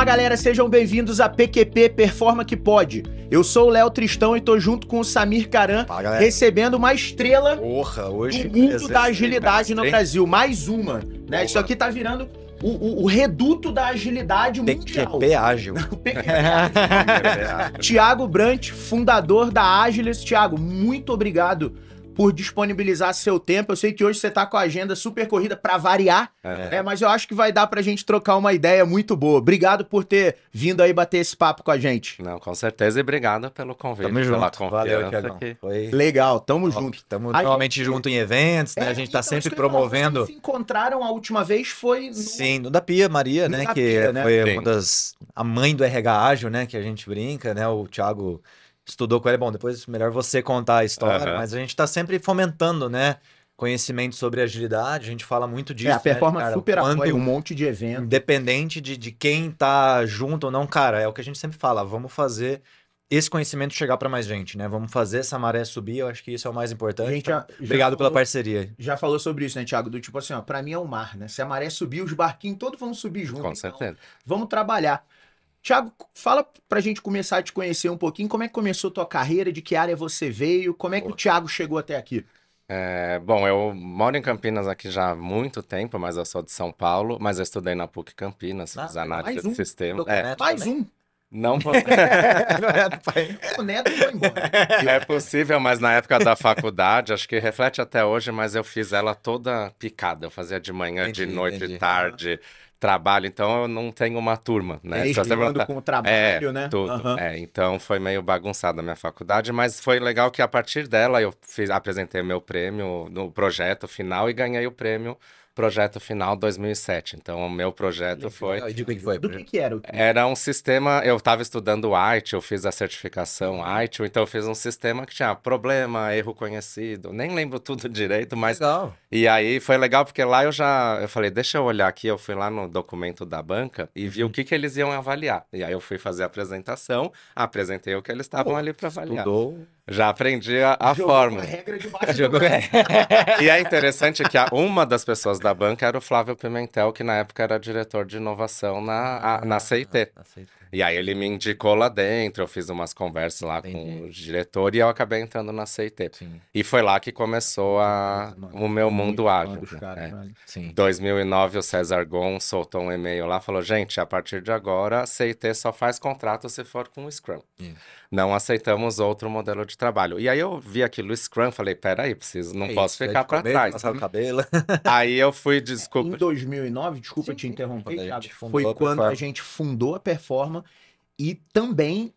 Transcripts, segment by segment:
Fala galera, sejam bem-vindos a PQP Performa que Pode. Eu sou o Léo Tristão e tô junto com o Samir Caran, Fala, recebendo uma estrela Porra, do hoje. mundo da agilidade no? Brasil. Mais uma, né? Boa. Isso aqui tá virando o, o- o reduto da agilidade mundial. PQP ágil. PQP. Tiago Brant, fundador da Agilis. Tiago, muito obrigado por disponibilizar seu tempo. Eu sei que hoje você tá com a agenda super corrida para variar, É. é, mas eu acho que vai dar pra gente trocar uma ideia muito boa. Obrigado por ter vindo aí bater esse papo com a gente. Não, com certeza. E obrigado pelo convite, Tamo pela junto. confiança. Valeu, que- Foi. Legal, tamo top. junto. Tamo A normalmente gente- junto em eventos, né? É, a gente tá então, sempre promovendo. Vocês se encontraram a última vez foi no... Sim, no da Pia Maria, No né? da que Pia, né? foi Sim. uma das. A mãe do RH ágil, né? Que a gente brinca, né? O Thiago estudou com ela. Bom, depois melhor você contar a história, Aham. mas a gente tá sempre fomentando, né? Conhecimento sobre agilidade. A gente fala muito disso. É, a né, performance cara? super Quanto- apoia um monte de evento. Independente de, de quem tá junto ou não, cara, é o que a gente sempre fala, vamos fazer esse conhecimento chegar para mais gente, né? Vamos fazer essa maré subir, eu acho que isso é o mais importante. gente já, já Obrigado pela falou- parceria. Já falou sobre isso, né, Thiago? Do tipo assim, ó, pra mim é o mar, né? Se a maré subir, os barquinhos todos vão subir junto. Com então certeza. Vamos trabalhar. Thiago, fala pra gente começar a te conhecer um pouquinho. Como é que começou tua carreira? De que área você veio? Como é que o Thiago chegou até aqui? É, bom, eu moro em Campinas aqui já há muito tempo, mas eu sou de São Paulo, mas eu estudei na PUC Campinas, Ah, fiz análise mais de um. sistema. É, Mais também. um. não vou- O Neto foi embora. é possível, mas na época da faculdade, acho que reflete até hoje, mas eu fiz ela toda picada. Eu fazia de manhã, de Entendi, noite, entendi. de tarde, trabalho, então eu não tenho uma turma, né? Desligando perguntar- com o trabalho, né? Tudo. Aham. É, então foi meio bagunçada a minha faculdade, mas foi legal que a partir dela eu fiz, apresentei meu prêmio no projeto final e ganhei o prêmio Projeto Final 2007. Então o meu projeto foi E de que foi? Do que que era? o- era um sistema, eu estava estudando ITIL, eu fiz a certificação ITIL, então eu fiz um sistema que tinha problema, erro conhecido, nem lembro tudo direito, mas Legal. e aí foi legal porque lá eu já, eu falei, deixa eu olhar aqui, eu fui lá no documento da banca e vi o que que eles iam avaliar. E aí eu fui fazer a apresentação, apresentei o que eles estavam ali para avaliar. Estudou. Já aprendi a, a Jogou fórmula. a regra de baixo Jogou-. E é interessante que a- uma das pessoas da banca era o Flávio Pimentel, que na época era diretor de inovação na, a- na CIT. Aceito. E aí ele me indicou lá dentro, eu fiz umas conversas lá com Entendi. o diretor e eu acabei entrando na CIT. Sim, E foi lá que começou a, o meu mundo ágil. Né? caras, É. velho. sim. 2009, o César Gon soltou um e-mail lá, falou, gente, a partir de agora, a CIT só faz contrato se for com o Scrum. Isso. Não aceitamos outro modelo de trabalho. E aí eu vi aquilo Scrum, falei, peraí, preciso, não É posso isso, é ficar para trás. Passar o cabelo. Aí eu fui, Em desculpa, 2009, desculpa Sim, te interromper, Thiago, foi a quando a gente fundou a Performa e também,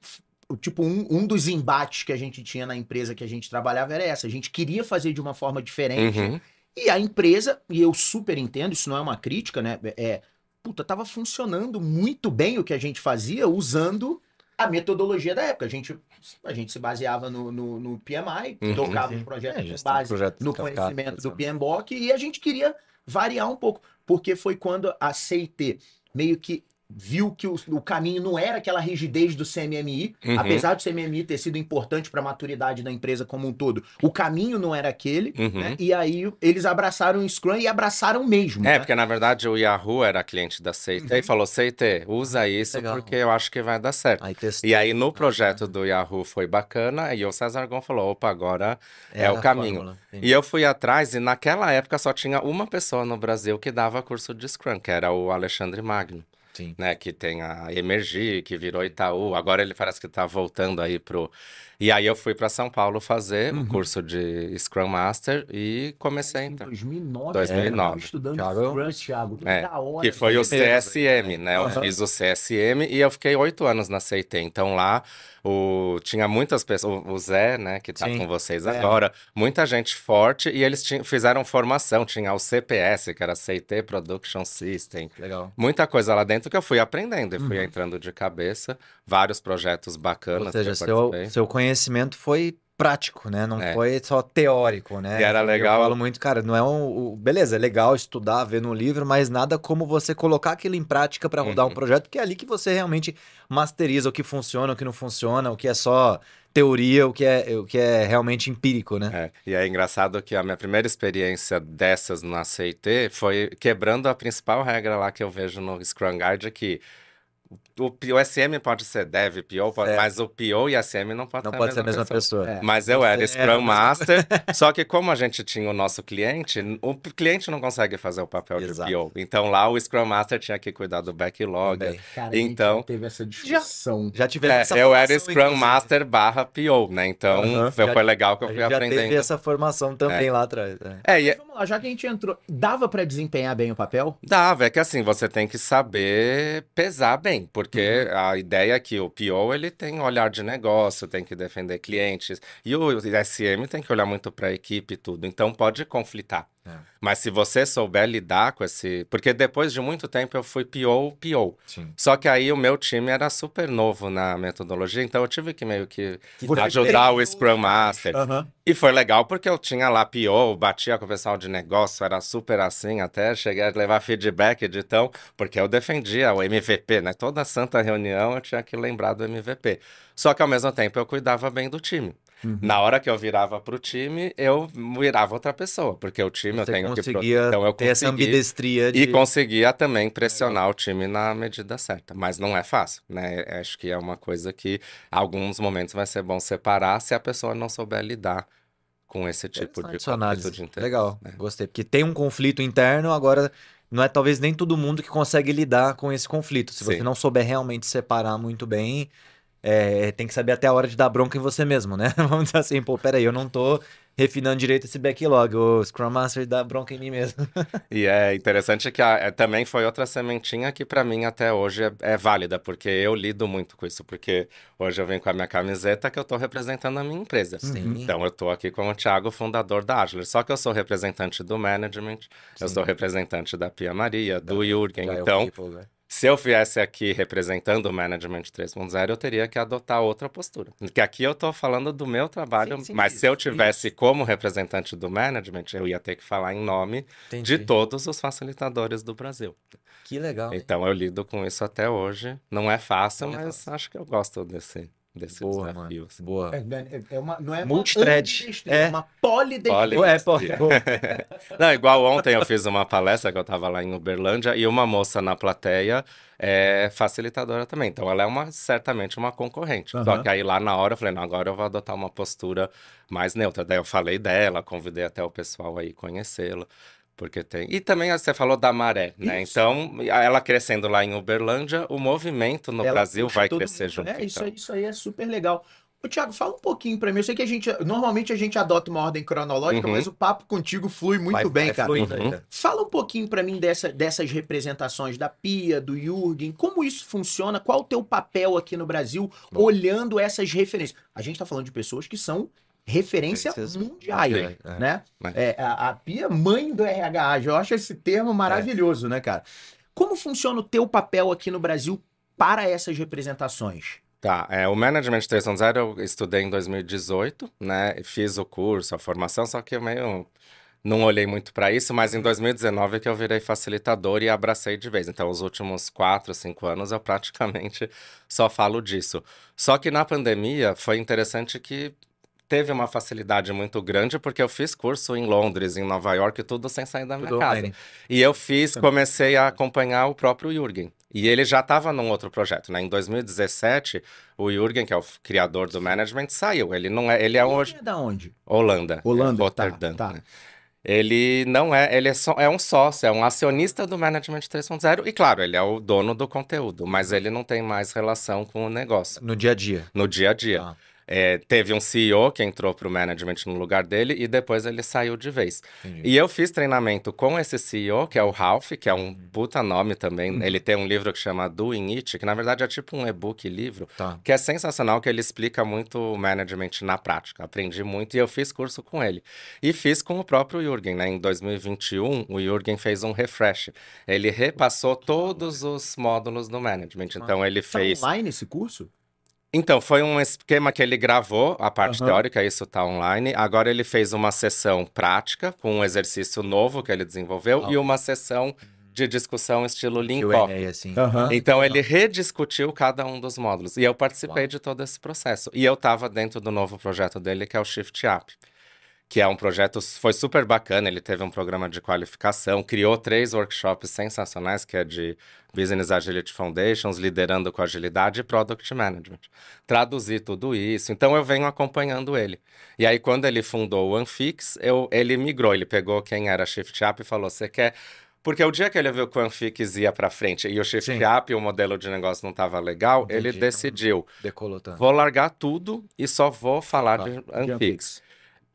tipo, um, um dos embates que a gente tinha na empresa que a gente trabalhava era essa. A gente queria fazer de uma forma diferente Uhum. e a empresa, e eu super entendo, isso não é uma crítica, né? É, puta, tava funcionando muito bem o que a gente fazia usando a metodologia da época. A gente, a gente se baseava no, no, no PMI, Uhum. tocava É, com gestão de base projetos no conhecimento do. PMBOK e a gente queria variar um pouco, porque foi quando a CIT meio que viu que o, o caminho não era aquela rigidez do CMMI, Uhum. apesar do CMMI ter sido importante para a maturidade da empresa como um todo, o caminho não era aquele, Uhum. né? E aí eles abraçaram o Scrum e abraçaram mesmo. É, né? porque na verdade o Yahoo era cliente da CIT e falou, CIT, usa isso Legal. porque eu acho que vai dar certo. Aí. E aí no projeto do Yahoo foi bacana e o César Gon falou, opa, agora é Era o caminho. fórmula. E eu fui atrás e naquela época só tinha uma pessoa no Brasil que dava curso de Scrum, que era o Alexandre Magno, Sim. né? Que tem a Emergir, que virou Itaú. Agora ele parece que tá voltando aí pro... E aí eu fui para São Paulo fazer Uhum. o curso de Scrum Master e comecei a Em entrar. 2009, 2009. eu tava estudando Thiago. Scrum, Thiago, que É, da hora. Que foi o Primeiro, CSM, né? Eu Aham. fiz o CSM e eu fiquei oito anos na CIT. Então lá o... tinha muitas pessoas, o Zé, né, que tá Sim. com vocês É. agora, muita gente forte e eles tinham- fizeram formação. Tinha o CPS, que era CIT Production System. Legal. Muita coisa lá dentro que eu fui aprendendo e fui Uhum. entrando de cabeça. Vários projetos bacanas Ou que seja, eu seu, seu conhecimento foi prático, né? Não É. foi só teórico, né? E era Eu legal- falo muito, cara, não é um. Beleza, é legal estudar, ver no livro, mas nada como você colocar aquilo em prática para rodar um Uhum. projeto, que é ali que você realmente masteriza o que funciona, o que não funciona, o que é só teoria, o que é, o que é realmente empírico, né? É, e é engraçado que a minha primeira experiência dessas na CIT foi quebrando a principal regra lá que eu vejo no Scrum Guide, que o, P- o SM pode ser Dev, PO, pode- É. mas o PO e SM não pode Não ser pode ser a mesma pessoa. É. Mas eu era Scrum a Master, só que como a gente tinha o nosso cliente, o cliente não consegue fazer o papel Exato. de PO. Então lá o Scrum Master tinha que cuidar do backlog. Também. Cara, a gente Então- já teve essa discussão. Já tivemos É, essa eu era Scrum inclusive. Master barra PO, né? Então Aham. foi, Já- legal que eu A fui já aprendendo. teve essa formação também lá atrás. é. É, e Mas vamos lá, já que a gente entrou, dava pra desempenhar bem o papel? Dava, é que assim, você tem que saber pesar bem, porque Uhum. a ideia é que o PO, ele tem olhar de negócio, tem que defender clientes, e o SM tem que olhar muito para a equipe e tudo, então pode conflitar. É. Mas se você souber lidar com esse... Porque depois de muito tempo eu fui PO. Sim. Só que aí o meu time era super novo na metodologia, então eu tive que meio que Você ajudar o Scrum Master. Aham. E foi legal porque eu tinha lá PO, batia com o pessoal de negócio, era super assim, até cheguei a levar feedback de tão, porque eu defendia o MVP, né? Toda santa reunião eu tinha que lembrar do MVP. Só que ao mesmo tempo eu cuidava bem do time. Uhum. Na hora que eu virava pro time, eu virava outra pessoa, porque o time eu Você tenho que pro- conseguia então eu ter essa ambidestria de... e conseguia também pressionar o time na medida certa, mas não é fácil, né? Acho que é uma coisa que alguns momentos vai ser bom separar se a pessoa não souber lidar com esse tipo de análise. conflito de interesse. Legal, né? gostei. Porque tem um conflito interno, agora não é talvez nem todo mundo que consegue lidar com esse conflito. Se você Sim. não souber realmente separar muito bem, é, tem que saber até a hora de dar bronca em você mesmo, né? Vamos dizer assim, pô, peraí, eu não tô refinando direito esse backlog, o Scrum Master dá bronca em mim mesmo. E é interessante que a- é, também foi outra sementinha que pra mim até hoje é, é válida, porque eu lido muito com isso, porque hoje eu venho com a minha camiseta que eu tô representando a minha empresa. Sim. Então eu tô aqui com o Thiago, fundador da Agile, só que eu sou representante do management, eu Sim. sou representante da Pia Maria, do Jürgen, Já é o então people, né? Se eu viesse aqui representando o Management 3.0, eu teria que adotar outra postura. Porque aqui eu estou falando do meu trabalho, Sim, sim, mas se isso, eu tivesse como representante do Management, eu ia ter que falar em nome Entendi. de todos os facilitadores do Brasil. Que legal. Então eu lido com isso até hoje. Não é fácil, Não é mas acho que eu gosto desse, desse Boa, desafio. mano. assim. Boa. É, é- é uma, não é Multithread. É. é uma polidestria. Poli- É, pô, pô. Não, igual ontem eu fiz uma palestra que eu estava lá em Uberlândia e uma moça na plateia é facilitadora também. Então ela é uma certamente uma concorrente. Só Aham. que aí lá na hora eu falei, não, agora eu vou adotar uma postura mais neutra. Daí eu falei dela, convidei até o pessoal aí conhecê-la. Porque tem. E também você falou da maré, né? Isso. Então, ela crescendo lá em Uberlândia, o movimento no Ela Brasil vai todo crescer mundo. junto. É, isso, então. aí, isso aí é super legal. Ô, Thiago, fala um pouquinho pra mim. Eu sei que a gente, normalmente a gente adota uma ordem cronológica, Uhum. mas o papo contigo flui muito Vai- bem, vai cara. fluindo Uhum. Fala um pouquinho pra mim dessa, dessas representações da Pia, do Jürgen, como isso funciona, qual o teu papel aqui no Brasil, Bom. olhando essas referências. A gente tá falando de pessoas que são referência Referências mundiais, é. né? É. É, a, a Pia, mãe do RH, eu acho esse termo maravilhoso, né, cara? Como funciona o teu papel aqui no Brasil para essas representações? Tá, é, o Management 3.0 eu estudei em 2018, né? Fiz o curso, a formação, só que eu meio não olhei muito para isso, mas em 2019 é que eu virei facilitador e abracei de vez. Então, os últimos quatro, cinco anos eu praticamente só falo disso. Só que na pandemia foi interessante que teve uma facilidade muito grande, porque eu fiz curso em Londres, em Nova York, tudo sem sair da minha Tudo casa. online. E eu fiz, comecei a acompanhar o próprio Jürgen. E ele já estava num outro projeto, né? Em 2017, o Jürgen, que é o criador do management, saiu. Ele não é, ele é hoje É da onde? Holanda, Holanda, é tá, Rotterdam, tá. né? Ele não é, ele é, só, é um sócio, é um acionista do Management 3.0 e claro, ele é o dono do conteúdo, mas ele não tem mais relação com o negócio No dia a dia. no dia a dia. Ah. É, teve um CEO que entrou para o management no lugar dele e depois ele saiu de vez. Entendi. E eu fiz treinamento com esse CEO, que é o Ralph, que é um puta nome também. Ele tem um livro que chama Doing It, que na verdade é tipo um e-book livro, Tá. que é sensacional, que ele explica muito o management na prática. Aprendi muito e eu fiz curso com ele. E fiz com o próprio Jürgen, né? Em 2021, o Jürgen fez um refresh. Ele repassou todos os módulos do management. Então ele Tá fez. online esse curso? Então, foi um esquema que ele gravou, a parte Aham. teórica, isso tá online. Agora ele fez uma sessão prática, com um exercício novo que ele desenvolveu, Ah. e uma sessão de discussão estilo Coffee. assim. Aham. Então ele rediscutiu cada um dos módulos. E eu participei de todo esse processo. E eu estava dentro do novo projeto dele, que é o Shift App. Que é um projeto, foi super bacana, ele teve um programa de qualificação, criou três workshops sensacionais, que é de Business Agility Foundations, liderando com agilidade e Product Management. Traduzi tudo isso, então eu venho acompanhando ele. E aí, quando ele fundou o Anfix, eu, ele migrou, ele pegou quem era Shift Up e falou, você quer... Porque o dia que ele viu que o Anfix ia para frente e o Shift Sim. Up e o modelo de negócio não estava legal, ele Entendi. decidiu, Decolou tanto. vou largar tudo e só vou falar de De Anfix.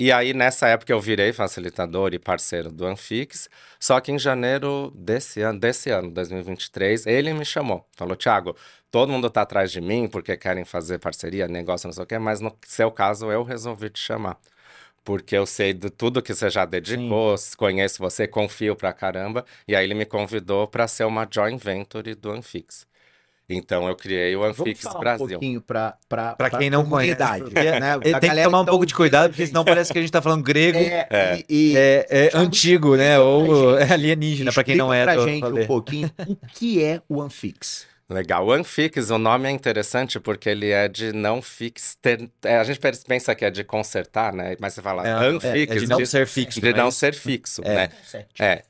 E aí, nessa época, eu virei facilitador e parceiro do Anfix. Só que em janeiro desse ano, desse ano, 2023, ele me chamou. Falou, Thiago, todo mundo tá atrás de mim porque querem fazer parceria, negócio, não sei o quê, mas no seu caso, eu resolvi te chamar. Porque eu sei de tudo que você já dedicou, conheço você, confio pra caramba. E aí ele me convidou para ser uma joint venture do Anfix. Então eu criei o Vamos Anfix falar um Brasil. pouquinho para Pra quem não conhece, né? Ele A tem que tomar um tá pouco de cuidado, porque gente. senão parece que a gente tá falando grego. É, É. e, É, é antigo, né? Ou pra é alienígena, pra quem não é. pra gente um pouquinho o que é o Anfix. Legal. O Anfix, o nome é interessante porque ele é de não fix. ter- é, a gente pensa que é de consertar, né? Mas você fala É, Anfix, é de não de, ser fixo. de não é não ser fixo, É. né? É.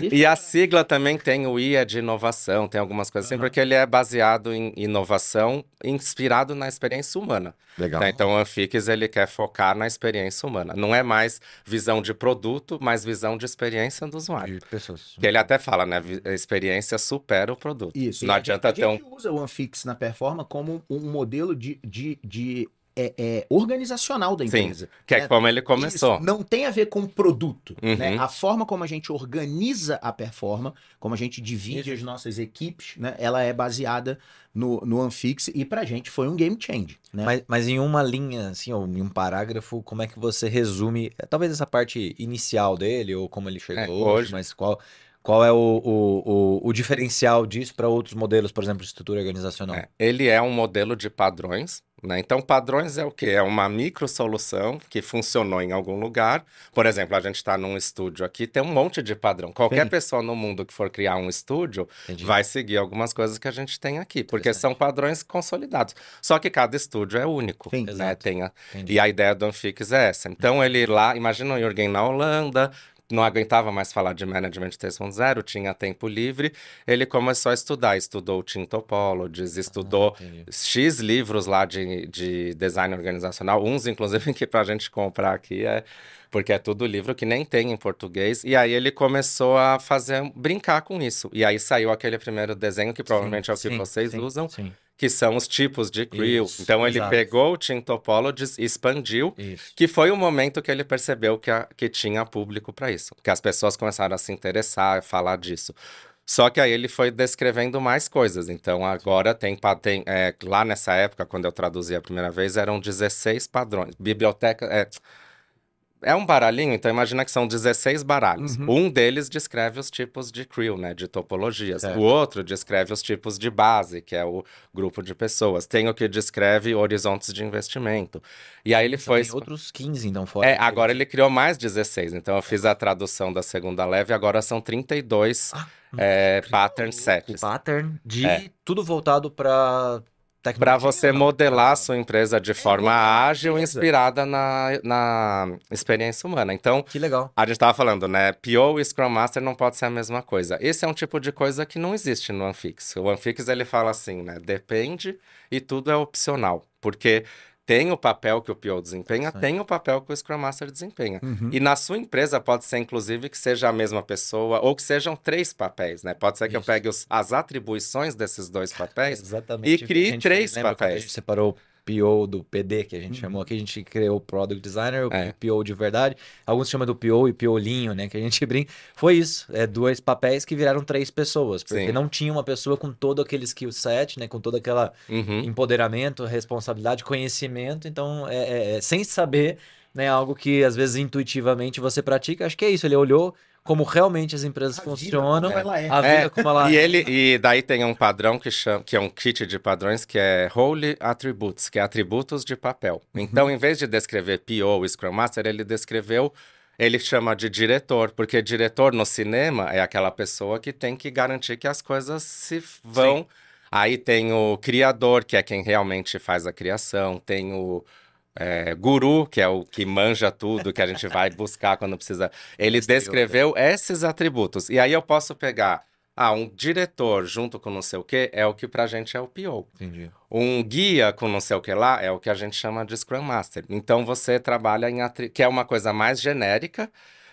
E a sigla também tem o I, é de inovação, tem algumas coisas assim, Aham. porque ele é baseado em inovação, inspirado na experiência humana. Legal. Tá? Então, o Anfix, ele quer focar na experiência humana. Não é mais visão de produto, mas visão de experiência do usuário. De pessoas. Que ele até fala, né? A experiência supera o produto. Isso. Não e a adianta gente, ter a um gente usa o Anfix na Performa como um modelo de, de, de é, é, organizacional da Sim, empresa. que é É, como ele começou. Isso não tem a ver com produto. Uhum. né? A forma como a gente organiza a performa, como a gente divide as nossas equipes, né? ela é baseada no, no Anfix e pra gente foi um game change. Né? Mas, mas em uma linha, assim, ou em um parágrafo, como é que você resume, é, talvez essa parte inicial dele, ou como ele chegou É, hoje, hoje- mas qual, qual é o, o, o, o diferencial disso para outros modelos, por exemplo, de estrutura organizacional? É, ele é um modelo de padrões, né? Então, padrões é o quê? É uma micro solução que funcionou em algum lugar. Por exemplo, a gente está num estúdio aqui, tem um monte de padrão. Qualquer Sim. pessoa no mundo que for criar um estúdio Entendi. vai seguir algumas coisas que a gente tem aqui, porque são padrões consolidados. Só que cada estúdio é único, Sim. né? Tem a-. E a ideia do Anfix é essa. Então, ele lá, imagina o Jürgen na Holanda, não aguentava mais falar de Management 3.0, tinha tempo livre, ele começou a estudar, estudou Team Topologies, estudou Ah. X livros lá de, de design organizacional, uns inclusive que pra gente comprar aqui é porque é tudo livro que nem tem em português. E aí ele começou a fazer brincar com isso. E aí saiu aquele primeiro desenho que provavelmente é o que Sim, vocês sim, usam, Sim, que são os tipos de crew. Isso, então ele exato. pegou o Team Topologies, expandiu isso. que foi o momento que ele percebeu que, a- que tinha público para isso, que as pessoas começaram a se interessar, a falar disso. Só que aí ele foi descrevendo mais coisas. Então agora tem, tem é, lá nessa época, quando eu traduzi a primeira vez, eram 16 padrões. Biblioteca. É, é um baralhinho, então imagina que são 16 baralhos. Uhum. Um deles descreve os tipos de crew, né? De topologias. Certo. O outro descreve os tipos de base, que é o grupo de pessoas. Tem o que descreve horizontes de investimento. E aí ele Só foi. tem outros 15, então, fora. É, agora ele criou mais 16, então eu fiz a tradução da segunda leve, agora são 32 Ah, é, pattern sets. pattern de É. tudo voltado para Para você modelar a sua empresa de forma modelar a ágil, inspirada na, na experiência humana. Então, Que legal. a gente estava falando, né? PO e Scrum Master não pode ser a mesma coisa. Esse é um tipo de coisa que não existe no Anfix. O Anfix ele fala assim, né? Depende e tudo é opcional. Porque tem o papel que o PO desempenha, Sim. tem o papel que o Scrum Master desempenha. Uhum. E na sua empresa pode ser, inclusive, que seja a mesma pessoa ou que sejam três papéis, né? Pode ser que eu Isso. pegue os- as atribuições desses dois papéis. E crie três papéis. A gente separou PO do PD, que a gente chamou aqui, a gente criou o Product Designer, o É. PO de verdade. Alguns chamam do PO e POlinho, né? Que a gente brinca. Foi isso. É dois papéis que viraram três pessoas. Porque Sim. não tinha uma pessoa com todo aquele skill set, né? Com todo aquele Uhum. empoderamento, responsabilidade, conhecimento. Então, é, é- é sem saber, né? Algo que às vezes intuitivamente você pratica. Acho que é isso. Ele olhou como realmente as empresas A vida funcionam. como ela é. A vida É, como ela E ele e daí tem um padrão que chama, que é um kit de padrões que é Holy Attributes, que é atributos de papel. Então, em vez de descrever PO e Scrum Master, ele descreveu ele chama de diretor, porque diretor no cinema é aquela pessoa que tem que garantir que as coisas se vão. Aí tem o criador, que é quem realmente faz a criação, tem o é, guru, que é o que manja tudo, que a gente vai buscar quando precisa. Ele descreveu esses atributos. E aí eu posso pegar. Ah, um diretor junto com não sei o que é o que pra gente é o PO. Entendi. Um guia com não sei o que lá é o que a gente chama de Scrum Master. Então você trabalha em atri... que é uma coisa mais genérica,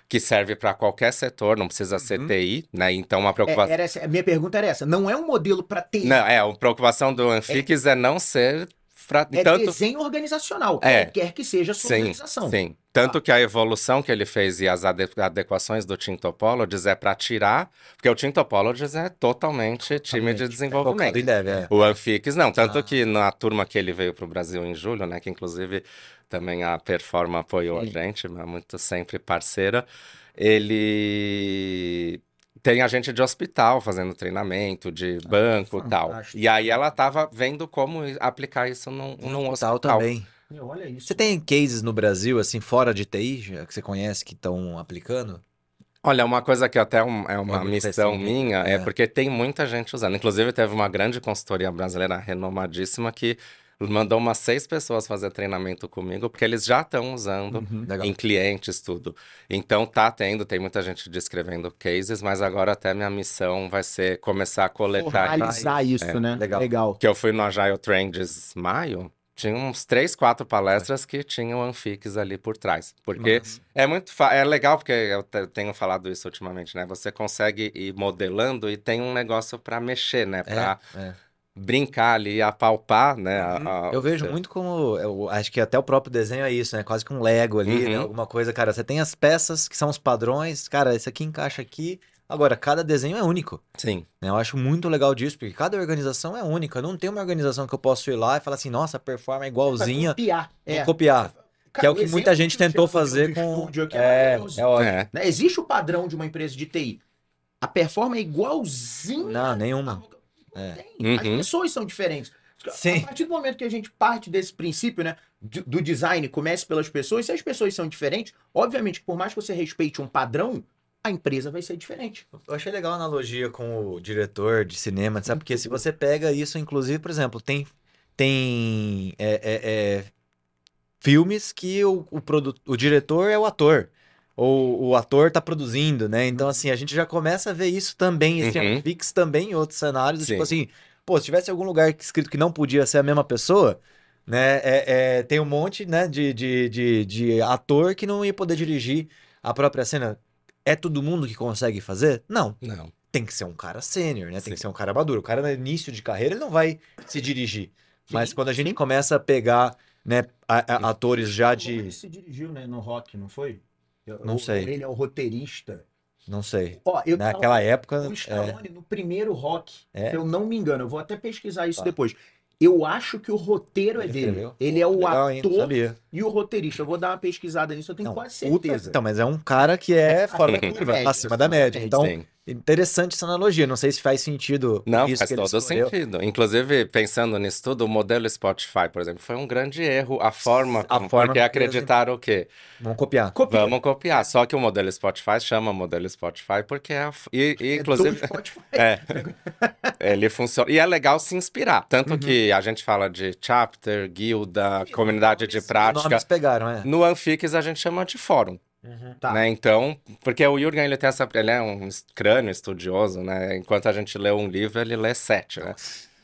que serve para qualquer setor, não precisa ser Uhum. TI, né? Então uma É, preocupação. era essa, a minha pergunta era essa. Não é um modelo para ter. Não, é, a preocupação do Anfix é, não ser. Fra... É Tanto desenho organizacional, É. qualquer que seja a sua Sim, organização. Sim. Tanto que a evolução que ele fez e as ade- adequações do Team Topologies é para tirar, porque o Team Topologies é totalmente time de Totalmente. desenvolvimento. Focado em dev, é. O Anfix não, tanto Ah. que na turma que ele veio para o Brasil em julho, né, que inclusive também a Performa apoiou a Sim. gente, mas muito sempre parceira, ele tem a gente de hospital fazendo treinamento, de banco e tal. E aí ela estava vendo como aplicar isso num, num Hospital hospital. também. Meu, olha isso. Você tem cases no Brasil, assim, fora de TI, que você conhece, que estão aplicando? Olha, uma coisa que até um- é uma Pode missão ser, sim. minha é É. porque tem muita gente usando. Inclusive, teve uma grande consultoria brasileira renomadíssima que mandou umas seis pessoas fazer treinamento comigo, porque eles já estão usando Uhum. Em clientes, tudo. Então tá tendo, tem muita gente descrevendo cases, mas agora até minha missão vai ser começar a coletar. Formalizar isso, É, né? legal. Legal. Que eu fui no Agile Trends maio, tinha uns três, quatro palestras que tinham Anfix ali por trás. Porque Massa. é muito é legal porque eu te- tenho falado isso ultimamente, né? Você consegue ir modelando e tem um negócio para mexer, né? Para É. brincar ali, apalpar, né? a- a- Eu vejo muito como. Eu acho que até o próprio desenho é isso, né? Quase que um Lego ali, né? Uhum. Alguma coisa, cara. Você tem as peças que são os padrões, cara, esse aqui encaixa aqui. Agora, cada desenho é único. Sim. né? Eu acho muito legal disso, porque cada organização é única. Não tem uma organização que eu posso ir lá e falar assim, nossa, a performance é igualzinha, copiar. vou É. copiar. Que é o que muita gente tentou fazer com. estúdio aqui É, maravilhoso. é. É. Né? Existe o padrão de uma empresa de TI. A performance é igualzinha. Não, nenhuma. Não É. tem. As Uhum. pessoas são diferentes. Sim. A partir do momento que a gente parte desse princípio, né, do, design, comece pelas pessoas, se as pessoas são diferentes, obviamente, por mais que você respeite um padrão, a empresa vai ser diferente. Eu achei legal a analogia com o diretor de cinema, sabe? Porque se você pega isso, inclusive, por exemplo, tem, tem é, é, é, filmes que o, o, produ- o diretor é o ator. Ou o ator tá produzindo, né? Então, assim, a gente já começa a ver isso também, esse Uhum. fix também em outros cenários. Tipo Sim. assim, pô, se tivesse algum lugar escrito que não podia ser a mesma pessoa, né? é- é, tem um monte, né, de, de, de, de ator que não ia poder dirigir a própria cena. É todo mundo que consegue fazer? Não Não. tem que ser um cara sênior, né? Tem Sim. que ser um cara maduro. O cara no início de carreira ele não vai se dirigir. Mas Sim, quando a gente sim. começa a pegar, né, a- a- atores já de, Ele se dirigiu, né, no rock, não foi? Eu- Não sei. Ele é o roteirista. não sei, Ó, eu naquela época, O é, Stallone, no primeiro rock, É? se eu não me engano, eu vou até pesquisar isso Tá. depois. Eu acho que o roteiro é Ele dele. escreveu? Ele é o legal, hein? Ator sabia. e o roteirista. Eu vou dar uma pesquisada nisso, eu tenho Não, quase puta- certeza. então, mas é um cara que é fora da curva, acima da média. Então. Interessante essa analogia. Não sei se faz sentido Não, isso faz todo escolheu. sentido. Inclusive, pensando nisso tudo, o modelo Spotify, por exemplo, foi um grande erro. A forma, A como- forma porque acreditaram o quê? Vamos copiar. Copia. Vamos copiar. Só que o modelo Spotify chama modelo Spotify porque é. a E, e, É inclusive. do Spotify. É. Ele funciona. E é legal se inspirar. Tanto que a gente fala de chapter, guilda, comunidade de Os prática. nomes pegaram, é. No Anfix a gente chama de fórum, Tá. né? Então, porque o Jürgen ele tem essa, ele é um crânio estudioso, né? Enquanto a gente lê um livro, ele lê sete, né?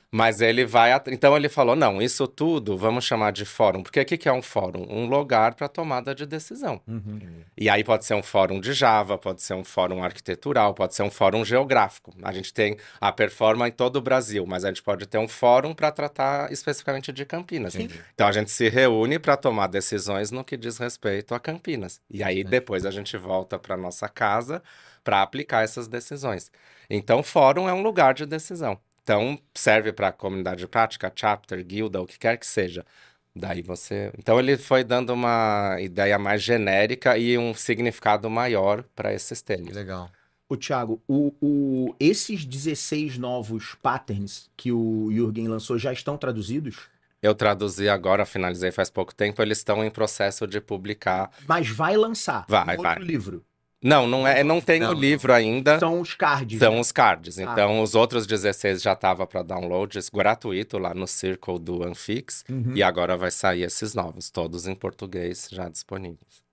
Mas ele vai. Então ele falou: não, isso tudo vamos chamar de fórum. Porque o que é um fórum? Um lugar para tomada de decisão. Uhum. E aí pode ser um fórum de Java, pode ser um fórum arquitetural, pode ser um fórum geográfico. A gente tem a Performa em todo o Brasil, mas a gente pode ter um fórum para tratar especificamente de Campinas. Então a gente se reúne para tomar decisões no que diz respeito a Campinas. E aí depois a gente volta para nossa casa para aplicar essas decisões. Então fórum é um lugar de decisão. Então serve para comunidade de prática, chapter, guilda, o que quer que seja. Daí você. Então ele foi dando uma ideia mais genérica e um significado maior para esses termos. legal. O Thiago, o, o- esses 16 novos patterns que o Jürgen lançou já estão traduzidos? Eu traduzi agora, finalizei faz pouco tempo, eles estão em processo de publicar. Mas vai lançar Vai, um outro vai. livro. Não, não é, não tem Não, o livro ainda. São os cards. São né? os cards. Ah. Então, os outros 16 já tava para download gratuito lá no Circle do Anfix. Uhum. E agora vai sair esses novos, todos em português já disponíveis.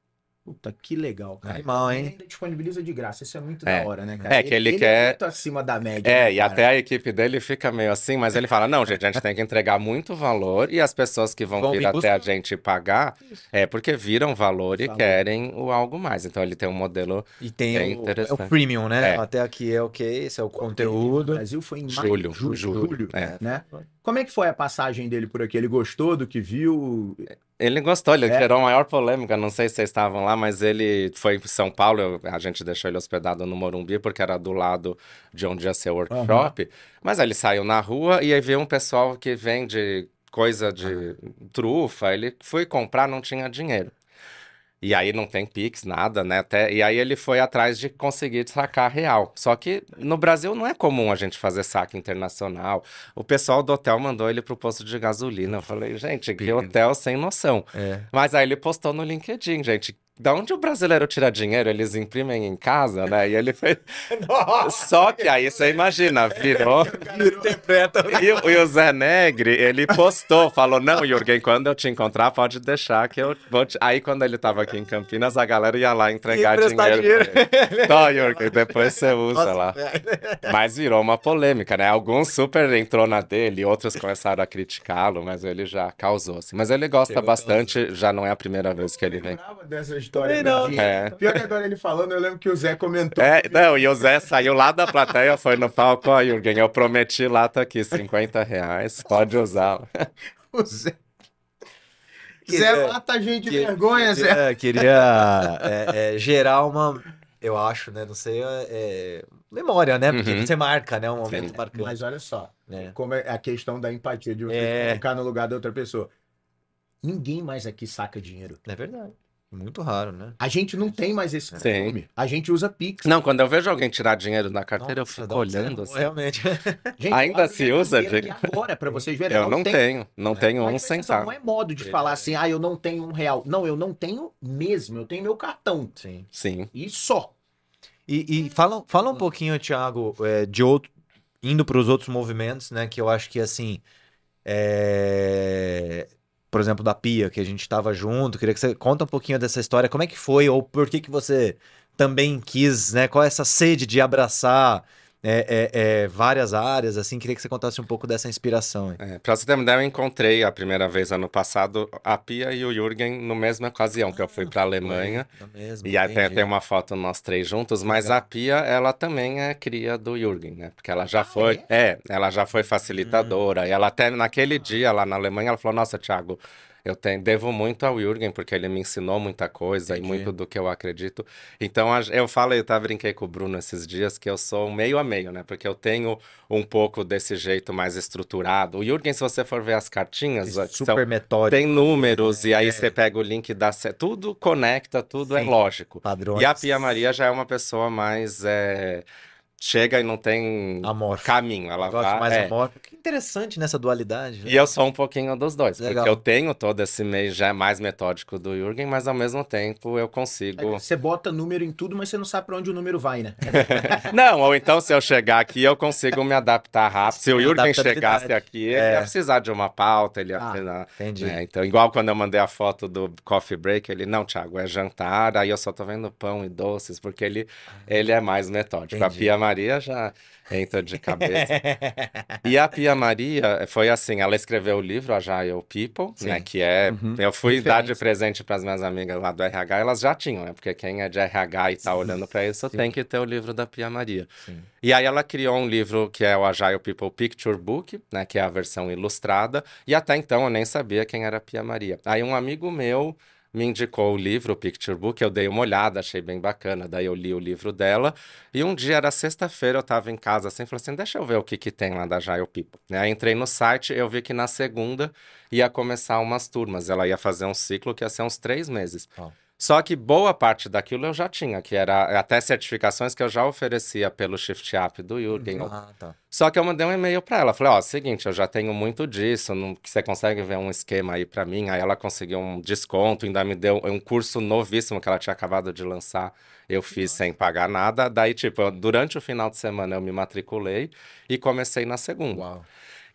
Puta, que legal, cara. Animal, Ele hein? ainda disponibiliza de graça. Isso é muito É. da hora, né, cara? É, que ele É quer- muito acima da média. É, né, e até a equipe dele fica meio assim, mas ele fala: não, gente, a gente tem que entregar muito valor e as pessoas que vão, Vão vir até a gente pagar é porque viram valor e Valor. querem o algo mais. Então ele tem um modelo E tem É o, é interessante. o premium, né? É. Até aqui é o que? Esse é o O conteúdo. Brasil foi em Julho, maio, julho, julho, julho, é. né? Como é que foi a passagem dele por aqui? Ele gostou do que viu? Ele gostou, ele É. gerou a maior polêmica, não sei se vocês estavam lá, mas ele foi em São Paulo, eu- a gente deixou ele hospedado no Morumbi, porque era do lado de onde ia ser o workshop. Mas aí ele saiu na rua e aí veio um pessoal que vende coisa de trufa, ele foi comprar, não tinha dinheiro. E aí não tem Pix, nada, né? Até, e aí ele foi atrás de conseguir sacar real. Só que no Brasil não é comum a gente fazer saque internacional. O pessoal do hotel mandou ele pro posto de gasolina. Eu falei, gente, que hotel sem noção. É. Mas aí ele postou no LinkedIn, gente. Da onde o brasileiro tira dinheiro? Eles imprimem em casa, né? E ele fez. Só que aí você imagina, virou. Interpreta. E, o- e o Zé Negri, ele postou, falou: Não, Jürgen, quando eu te encontrar, pode deixar que eu vou te. Aí, quando ele tava aqui em Campinas, a galera ia lá entregar dinheiro. pra ele. Tó, Jürgen, depois você usa lá. é. Mas virou uma polêmica, né? Alguns super entrou na dele, outros começaram a criticá-lo, mas ele já causou, assim. Mas ele gosta Chegou bastante, já não é a primeira vez que ele vem. dessa história. Não. É. Pior que agora ele falando, eu lembro que o Zé comentou. É, não, e o Zé saiu lá da plateia, foi no palco, ó, Jürgen, eu prometi lá, tá aqui, 50 reais, pode usar. O Zé. Que- Zé é, mata a gente de que- vergonha, Zé. É, queria é, é, gerar uma, eu acho, né? Não sei, é, é, memória, né? Porque Uhum. você marca, né? Um momento Sim. marcante. Mas olha só, né? como é a questão da empatia, de você É. colocar no lugar da outra pessoa. Ninguém mais aqui saca dinheiro. É verdade. Muito raro, né? A gente não tem mais esse Sim. costume. A gente usa Pix. Não, quando eu vejo alguém tirar dinheiro da carteira, Nossa, eu fico um- olhando assim. Realmente. Gente, Ainda se usa, Diego? aqui agora, pra vocês verem. Eu não tenho, não tenho um Mas centavo. Não é modo de falar assim, ah, eu não tenho um real. Não, eu não tenho mesmo. Eu tenho meu cartão. Sim. Sim. E só. E, e fala, fala um pouquinho, Thiago, é, de outro, indo para os outros movimentos, né? Que eu acho que assim, é, por exemplo, da Pia, que a gente estava junto. Queria que você conta um pouquinho dessa história. Como é que foi ou por que que você também quis, né? Qual é essa sede de abraçar é, é, é, várias áreas? Assim, queria que você contasse um pouco dessa inspiração. É, pra você ter uma ideia, eu encontrei a primeira vez ano passado a Pia e o Jürgen no mesma ocasião, que eu fui pra Alemanha. Mesmo, E aí tem, tem uma foto nós três juntos, mas Legal. a Pia, ela também é cria do Jürgen, né? Porque ela já foi, é, ela já foi facilitadora. E ela até naquele dia lá na Alemanha, ela falou: "Nossa, Thiago, eu tenho, devo muito ao Jürgen, porque ele me ensinou muita coisa Entendi. e muito do que eu acredito. Então, eu falo, eu até brinquei com o Bruno esses dias, que eu sou meio a meio, né? Porque eu tenho um pouco desse jeito mais estruturado. O Jürgen, se você for ver as cartinhas, são- Super metódico, tem números, e aí você pega o link da... Tudo conecta, tudo é Sim. lógico. padrões. E a Pia Maria já é uma pessoa mais. é, Chega e não tem Amor. caminho. Ela vai. mais é. amor. Interessante nessa dualidade. né? E eu sou um pouquinho dos dois, Legal. porque eu tenho todo esse meio já mais metódico do Jürgen, mas ao mesmo tempo eu consigo. Você bota número em tudo, mas você não sabe pra onde o número vai, né? Não, ou então se eu chegar aqui, eu consigo me adaptar rápido. Se o Jürgen chegasse aqui, ele É. ia precisar de uma pauta, ele ia Ah, precisar- Entendi. né? Então, igual quando eu mandei a foto do coffee break, ele, não, Thiago, é jantar, aí eu só tô vendo pão e doces, porque ele, ele é mais metódico. A Entendi. Pia Maria já entra de cabeça. E a Pia Maria foi assim, ela escreveu o livro Agile People, Sim. né, que é, Uhum. eu fui dar de presente para as minhas amigas lá do RH, elas já tinham, né, porque quem é de RH e tá olhando para isso Sim. tem que ter o livro da Pia Maria. Sim. E aí ela criou um livro que é o Agile People Picture Book, né, que é a versão ilustrada, e até então eu nem sabia quem era a Pia Maria. Aí um amigo meu me indicou o livro, o Picture Book, eu dei uma olhada, achei bem bacana, daí eu li o livro dela, e um dia, era sexta-feira, eu tava em casa assim, falei assim, deixa eu ver o que que tem lá da Agile People. Né, Aí entrei no site, eu vi que na segunda ia começar umas turmas, ela ia fazer um ciclo que ia ser uns três meses. Ó. Só que boa parte daquilo eu já tinha, que era até certificações que eu já oferecia pelo Shift Up do Jürgen. Ah, tá. Só que eu mandei um e-mail para ela, falei, ó, seguinte, eu já tenho muito disso, não, que você consegue ver um esquema aí para mim? Aí ela conseguiu um desconto, ainda me deu um curso novíssimo que ela tinha acabado de lançar, eu fiz sem pagar nada. Daí, tipo, eu- durante o final de semana eu me matriculei e comecei na segunda. Uau.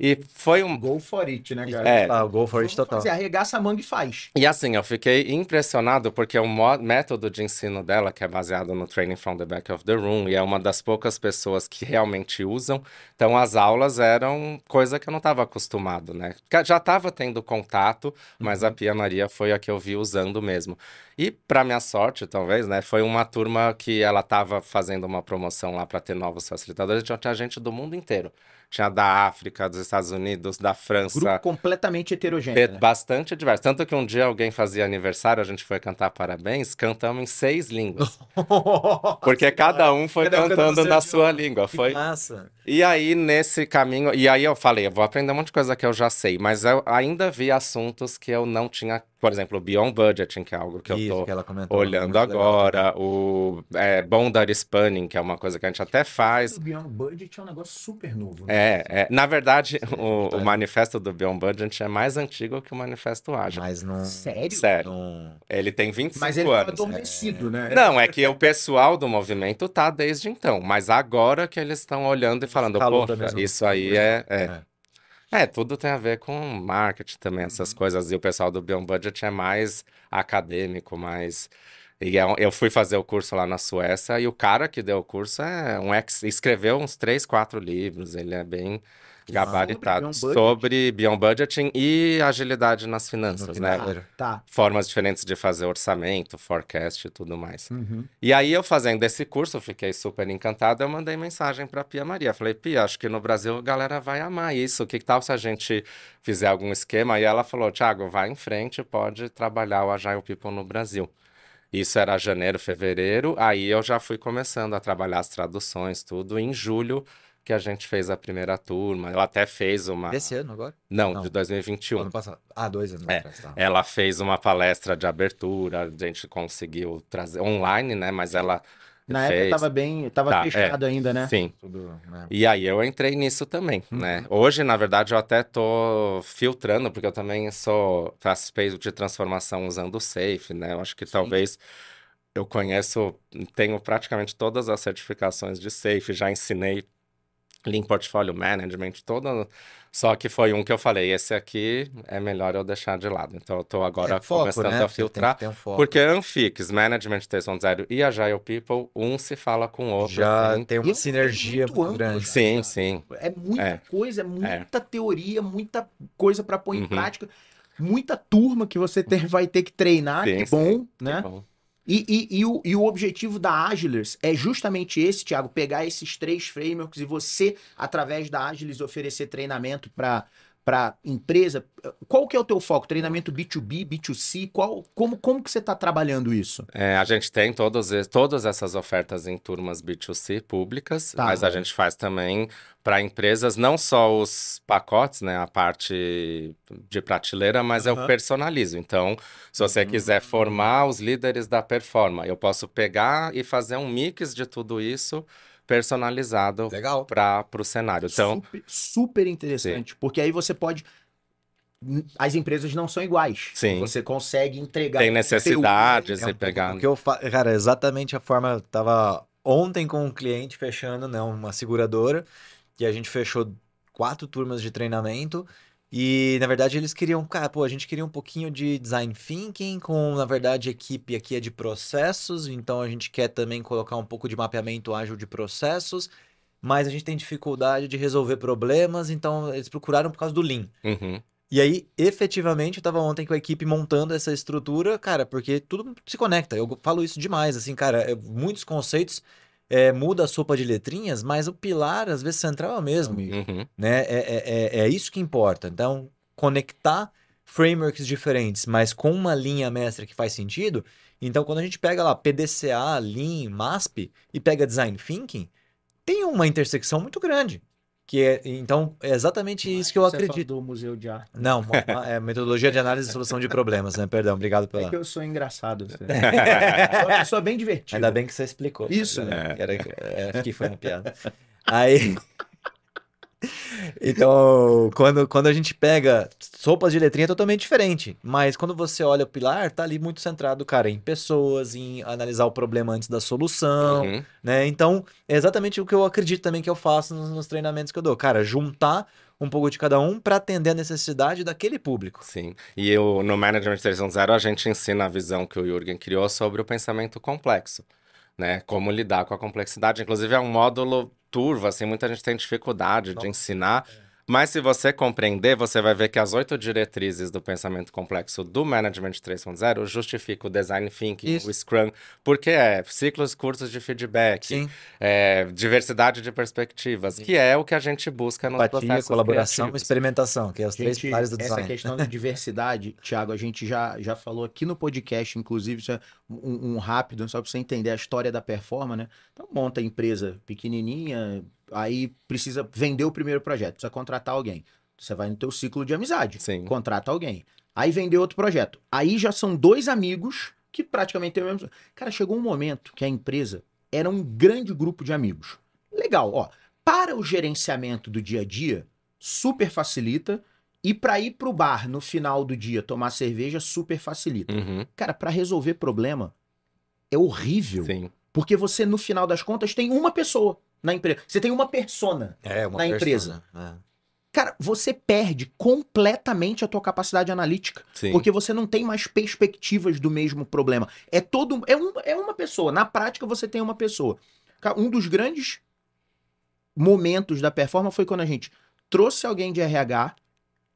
E foi um Go for it, né, cara? É. Ah, o Go for it total. fazer, arregaça a manga e faz. E assim, eu fiquei impressionado porque o método de ensino dela, que é baseado no Training from the Back of the Room, e é uma das poucas pessoas que realmente usam, então as aulas eram coisa que eu não estava acostumado, né? Já estava tendo contato, mas a Pia Maria foi a que eu vi usando mesmo. E para minha sorte, talvez, né, foi uma turma que ela estava fazendo uma promoção lá para ter novos facilitadores, então tinha gente do mundo inteiro. Tinha da África, dos Estados Unidos, da França, Grupo completamente heterogêneo. Né? Bastante diverso. Tanto que um dia alguém fazia aniversário, a gente foi cantar parabéns, cantamos em seis línguas. Porque cada um foi Cada um cantando seu na idioma. sua língua. Que Foi... massa. E aí, nesse caminho. E aí eu falei, eu vou aprender um monte de coisa que eu já sei, mas eu ainda vi assuntos que eu não tinha. Por exemplo, o Beyond Budgeting, que é algo que eu Isso ela comentou. olhando muito legal. agora. O é, Boundary Spanning, que é uma coisa que a gente até faz. O Beyond Budget é um negócio super novo. né? É, é. Na verdade, o, o é. manifesto do Beyond Budget é mais antigo que o manifesto Ágil. Mas não. Sério? Sério. não... Ele tem 25 Mas ele tá anos. adormecido, né? Não, é que o pessoal do movimento tá desde então, mas agora que eles estão olhando e falando, mesma isso aí é, é. É. Tudo tem a ver com marketing também, essas coisas. E o pessoal do Beyond Budget é mais acadêmico, mais. E é eu fui fazer o curso lá na Suécia e o cara que deu o curso é um ex, escreveu uns três, quatro livros. Ele é bem gabaritado Beyond Budget? sobre Beyond Budgeting e agilidade nas finanças, No né? Tá. Formas diferentes de fazer orçamento, forecast e tudo mais. Uhum. E aí, eu fazendo esse curso, eu fiquei super encantado. Eu mandei mensagem para Pia Maria. Falei, Pia, acho que no Brasil a galera vai amar isso. O que tal se a gente fizer algum esquema? E ela falou, Thiago, vai em frente, pode trabalhar o Agile People no Brasil. Isso era janeiro, fevereiro. Aí eu já fui começando a trabalhar as traduções, tudo. Em julho, que a gente fez a primeira turma. Eu até fez uma. Desse ano agora? Não, Não. de 2021. Ano passado. Ah, dois anos É. atrás. Tá. Ela fez uma palestra de abertura, a gente conseguiu trazer online, né? Mas ela Na época fez. tava bem, tava Tá, fechado ainda, né? Sim. Tudo, né? E aí eu entrei nisso também, Uhum. né? Hoje, na verdade, eu até tô filtrando, porque eu também sou participei de transformação usando o Safe, né? Eu acho que talvez eu conheço, tenho praticamente todas as certificações de Safe, já ensinei Lean Portfolio Management, toda. Só que foi um que eu falei, esse aqui é melhor eu deixar de lado. Então eu tô agora É foco, começando né? a filtrar. Tem que um foco. Porque Anfix, Management 3.0 e Agile People, um se fala com o outro. Já assim. tem E uma é sinergia muito muito amplo, grande. já. Sim, sim. É muita É. coisa, é muita teoria, muita coisa pra pôr em Uhum. prática. Muita turma que você ter- vai ter que treinar, Sim, que sim. bom, Que né? bom. E, e, e, o, e o objetivo da Agilers é justamente esse, Thiago, pegar esses três frameworks e você, através da Agilers, oferecer treinamento para para empresa. Qual que é o teu foco? Treinamento B2B, B2C? Qual, como, como que você está trabalhando isso? É, a gente tem todos, todas essas ofertas em turmas B2C públicas, Tá. mas a gente faz também para empresas, não só os pacotes, né, a parte de prateleira, mas eu Aham. personalizo. Então, se você quiser formar os líderes da performance, eu posso pegar e fazer um mix de tudo isso personalizado Legal. para o cenário. Então, super, super interessante, porque aí você pode. As empresas não são iguais. Sim. Você consegue entregar. tem um necessidades conteúdo. e pegar. O que eu fa... Cara, exatamente a forma. Tava ontem com um cliente fechando, né? Uma seguradora. E a gente fechou quatro turmas de treinamento. E, na verdade, eles queriam, cara, pô, a gente queria um pouquinho de design thinking, com, na verdade, a equipe aqui é de processos, então a gente quer também colocar um pouco de mapeamento ágil de processos, mas a gente tem dificuldade de resolver problemas, então eles procuraram por causa do Lean. Uhum. E aí, efetivamente, eu tava ontem com a equipe montando essa estrutura, cara, porque tudo se conecta. Eu falo isso demais, assim, cara, é- muitos conceitos é, muda a sopa de letrinhas, mas o pilar, às vezes, central é o mesmo, Uhum. né? É, é, é, é isso que importa. Então, conectar frameworks diferentes, mas com uma linha mestra que faz sentido. Então, quando a gente pega lá PDCA, Lean, MASP e pega Design Thinking, tem uma intersecção muito grande. Que é, então, é exatamente isso que eu Você acredito. do Museu de Arte. Não, é metodologia de análise e solução de problemas, né? Perdão, obrigado É pela. que eu sou engraçado. Você. sou uma pessoa bem divertida. Ainda bem que você explicou. Isso, né? Era, é, acho que foi uma piada. Aí. Então, quando, quando a gente pega sopas de letrinha é totalmente diferente. Mas quando você olha o pilar, tá ali muito centrado, cara, em pessoas, em analisar o problema antes da solução, Uhum. né? Então, é exatamente o que eu acredito também que eu faço nos, nos treinamentos que eu dou. Cara, juntar um pouco de cada um para atender a necessidade daquele público. Sim. E eu, no Management 3.0 a gente ensina a visão que o Jürgen criou sobre o pensamento complexo, né? Como lidar com a complexidade. Inclusive é um módulo turvo, assim, muita gente tem dificuldade de ensinar. Mas se você compreender, você vai ver que as oito diretrizes do pensamento complexo do Management 3.0 justificam o Design Thinking, Isso. o Scrum, porque é ciclos curtos de feedback, Sim. é, diversidade de perspectivas, que é o que a gente busca nos Empatia, processos colaboração e criativos. experimentação, que é os três Gente, pilares do essa design. questão da diversidade, Thiago, a gente já, já falou aqui no podcast, inclusive, isso é um, um rápido, só para você entender a história da performance, né? Então, monta a empresa pequenininha, aí precisa vender o primeiro projeto, precisa contratar alguém. Você vai no teu ciclo de amizade, Sim. contrata alguém. Aí vendeu outro projeto. Aí já são dois amigos que praticamente têm o mesmo... Cara, chegou um momento que a empresa era um grande grupo de amigos. Legal, ó. Para o gerenciamento do dia a dia, super facilita. E para ir pro bar no final do dia tomar cerveja, super facilita. Uhum, Cara, para resolver problema é horrível. sim. Porque você, no final das contas, tem uma pessoa na empresa. Você tem uma persona. É, uma na persona, empresa. é. Cara, você perde completamente a tua capacidade analítica. Sim. Porque você não tem mais perspectivas do mesmo problema. É todo. É, um, é uma pessoa. Na prática, você tem uma pessoa. Um dos grandes momentos da performance foi quando a gente trouxe alguém de RH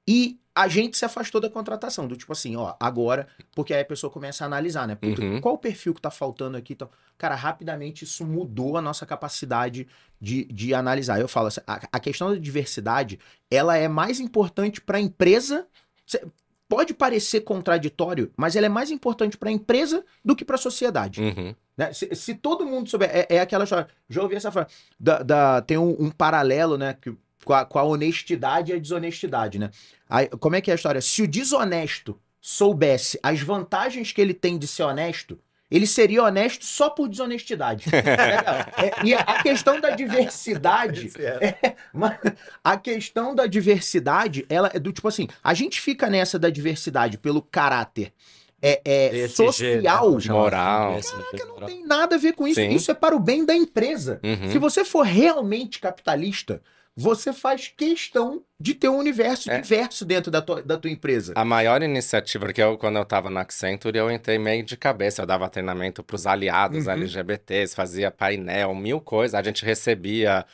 e a gente se afastou da contratação. Do tipo assim, ó, agora, porque aí a pessoa começa a analisar, né? Puta, Uhum. Qual o perfil que tá faltando aqui? Então, cara, rapidamente isso mudou a nossa capacidade de, de analisar. Eu falo assim, a, a questão da diversidade, ela é mais importante para a empresa. Cê- Pode parecer contraditório, mas ela é mais importante para a empresa do que para a sociedade. Uhum. né? Se, se todo mundo souber, é, é aquela história. Já ouvi essa frase. Da, da- tem um, um paralelo, né? Que, com, a, com a honestidade e a desonestidade, né? Aí, como é que é a história? Se o desonesto soubesse as vantagens que ele tem de ser honesto, ele seria honesto só por desonestidade. É, e a questão da diversidade é. mas a questão da diversidade, ela é do tipo assim, a gente fica nessa da diversidade pelo caráter é, é, social, né? Moral. ESG, não tem nada a ver com isso. Sim. Isso é para o bem da empresa. Uhum. Se você for realmente capitalista, você faz questão de ter um universo É. diverso dentro da tua, da tua empresa. A maior iniciativa, porque eu, quando eu tava na Accenture, eu entrei meio de cabeça. Eu dava treinamento pros aliados Uhum. LGBTs, fazia painel, mil coisas. A gente recebia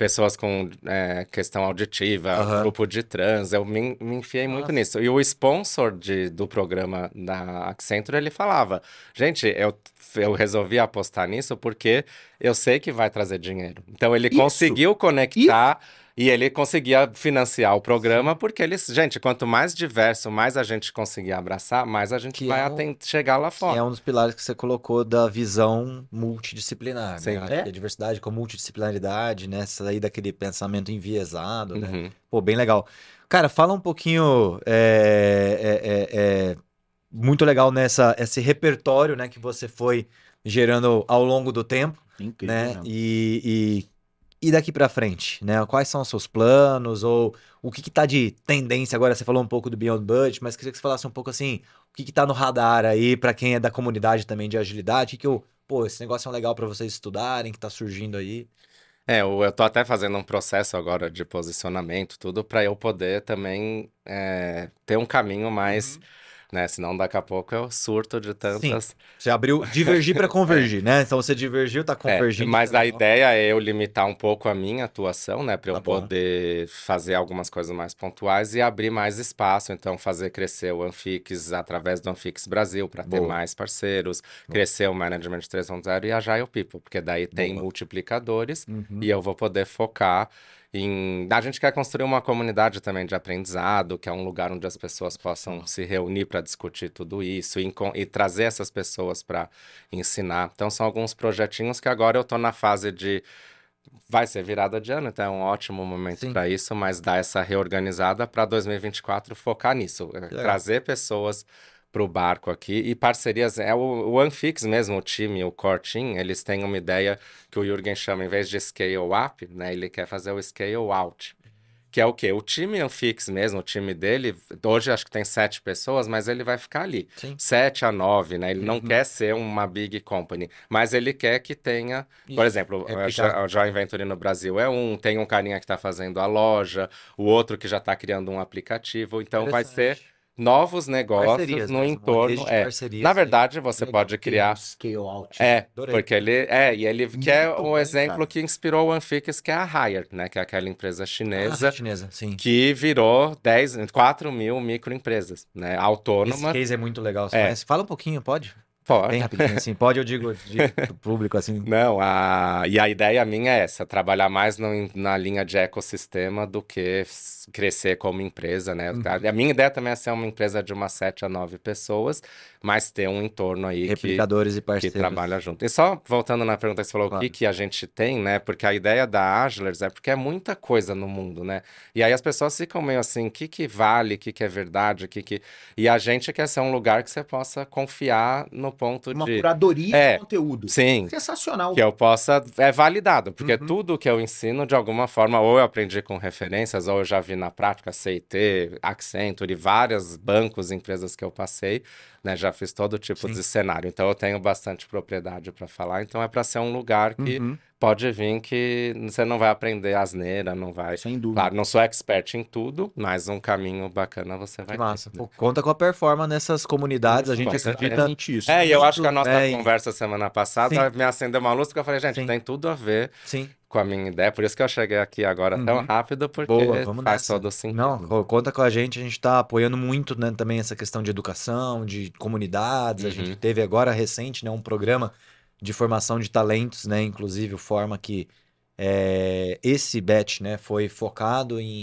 pessoas com é, questão auditiva, Aham. grupo de trans. Eu me, me enfiei muito Nossa. nisso. E o sponsor de, do programa da Accenture, ele falava: gente, eu, eu resolvi apostar nisso porque eu sei que vai trazer dinheiro. Então ele Isso. conseguiu conectar. E ele conseguia financiar o programa porque eles, gente, quanto mais diverso, mais a gente conseguir abraçar, mais a gente Que vai é um- chegar lá Que fora. é um dos pilares que você colocou da visão multidisciplinar, Sim. né? É. A diversidade com multidisciplinaridade, né? Sair daquele pensamento enviesado, né? Uhum. Pô, bem legal. Cara, fala um pouquinho. É, é, é, é, muito legal nessa esse repertório, né, que você foi gerando ao longo do tempo, Incrível. né? né? E, e, e daqui pra frente, né? Quais são os seus planos ou o que que tá de tendência agora? Você falou um pouco do Beyond Budget, mas queria que você falasse um pouco assim, o que que tá no radar aí pra quem é da comunidade também de agilidade, o que eu, pô, esse negócio é um legal pra vocês estudarem, que tá surgindo aí. É, eu, eu tô até fazendo um processo agora de posicionamento, tudo para eu poder também é, ter um caminho mais, né? Senão daqui a pouco eu surto de tantas. Você abriu divergir pra convergir, né? Então você divergiu, tá É, convergindo. mas tá a ideia é eu limitar um pouco a minha atuação, né? Para eu Tá bom. poder fazer algumas coisas mais pontuais e abrir mais espaço. Então, fazer crescer o Anfix através do Anfix Brasil para ter Boa. mais parceiros, crescer o Management 3.0 e a Agile People, porque daí tem Boa. multiplicadores Uhum. e eu vou poder focar em. A gente quer construir uma comunidade também de aprendizado, que é um lugar onde as pessoas possam se reunir para discutir tudo isso e, e trazer essas pessoas para ensinar. Então, são alguns projetinhos que agora eu estou na fase de vai ser virada de ano, então é um ótimo momento para isso, mas dar essa reorganizada para 2024 focar nisso, é, trazer pessoas para o barco aqui e parcerias. É o, o Anfix mesmo, o time, o core team, eles têm uma ideia que o Jürgen chama, em vez de scale up, né, ele quer fazer o scale out. Que é o quê? O time Anfix mesmo, o time dele, hoje acho que tem sete pessoas, mas ele vai ficar ali. Sim. Sete a nove, né? Ele não Uhum. quer ser uma big company, mas ele quer que tenha por Isso. exemplo, É a Joint Venture no Brasil é um, tem um carinha que está fazendo a loja, o outro que já está criando um aplicativo. Então vai ser. Novos negócios Parcerias no uma entorno. É. Na verdade, você Legal. pode criar. Scale out. É, Adorei. porque ele é, e ele que é Muito o bem, exemplo cara. que inspirou o Anfix, que é a Hire, né? Que é aquela empresa Ah, chinesa chinesa, sim. que virou 10, 4 mil microempresas, né? Esse Autônomas. case é muito legal. Você É. Fala um pouquinho, pode? Pode. Bem rapidinho, assim. Pode, eu digo, pro público, assim. Não, a... e a ideia minha é essa, trabalhar mais no- na linha de ecossistema do que crescer como empresa, né? Uhum. A a minha ideia também é ser uma empresa de umas 7 a 9 pessoas, mas ter um entorno aí que, Replicadores e que parceiros. trabalha junto. E só voltando na pergunta que você falou, o Claro. que, que a gente tem, né? Porque a ideia da Agilers é porque é muita coisa no mundo, né? E aí as pessoas ficam meio assim, o que que vale, o que que é verdade, o que que... E a gente quer ser um lugar que você possa confiar no ponto Uma de... curadoria É, de conteúdo. Sim, Sensacional. que eu possa. É validado, porque Uhum. tudo que eu ensino, de alguma forma, ou eu aprendi com referências, ou eu já vi na prática, CIT, Accenture, vários bancos, empresas que eu passei, né? Já fiz todo tipo Sim. de cenário. Então eu tenho bastante propriedade para falar. Então é para ser um lugar que Uhum, pode vir que você não vai aprender asneira, não vai. Sem dúvida. Claro, não sou expert em tudo, mas um caminho bacana você vai Que massa. ter. Pô, conta com a performance nessas comunidades. A gente certeza. acredita. Exatamente isso. É, e eu acho que a nossa bem. conversa semana passada Sim. me acendeu uma luz, porque eu falei, gente, Sim. tem tudo a ver Sim. com a minha ideia, por isso que eu cheguei aqui agora tão Uhum. rápido, porque Boa, vamos faz nessa. todo sentido. Não, co- conta com a gente. A gente está apoiando muito, né, também essa questão de educação, de comunidades. A Uhum. gente teve agora recente, né, um programa de formação de talentos, né, inclusive forma que é, esse batch, né, foi focado em,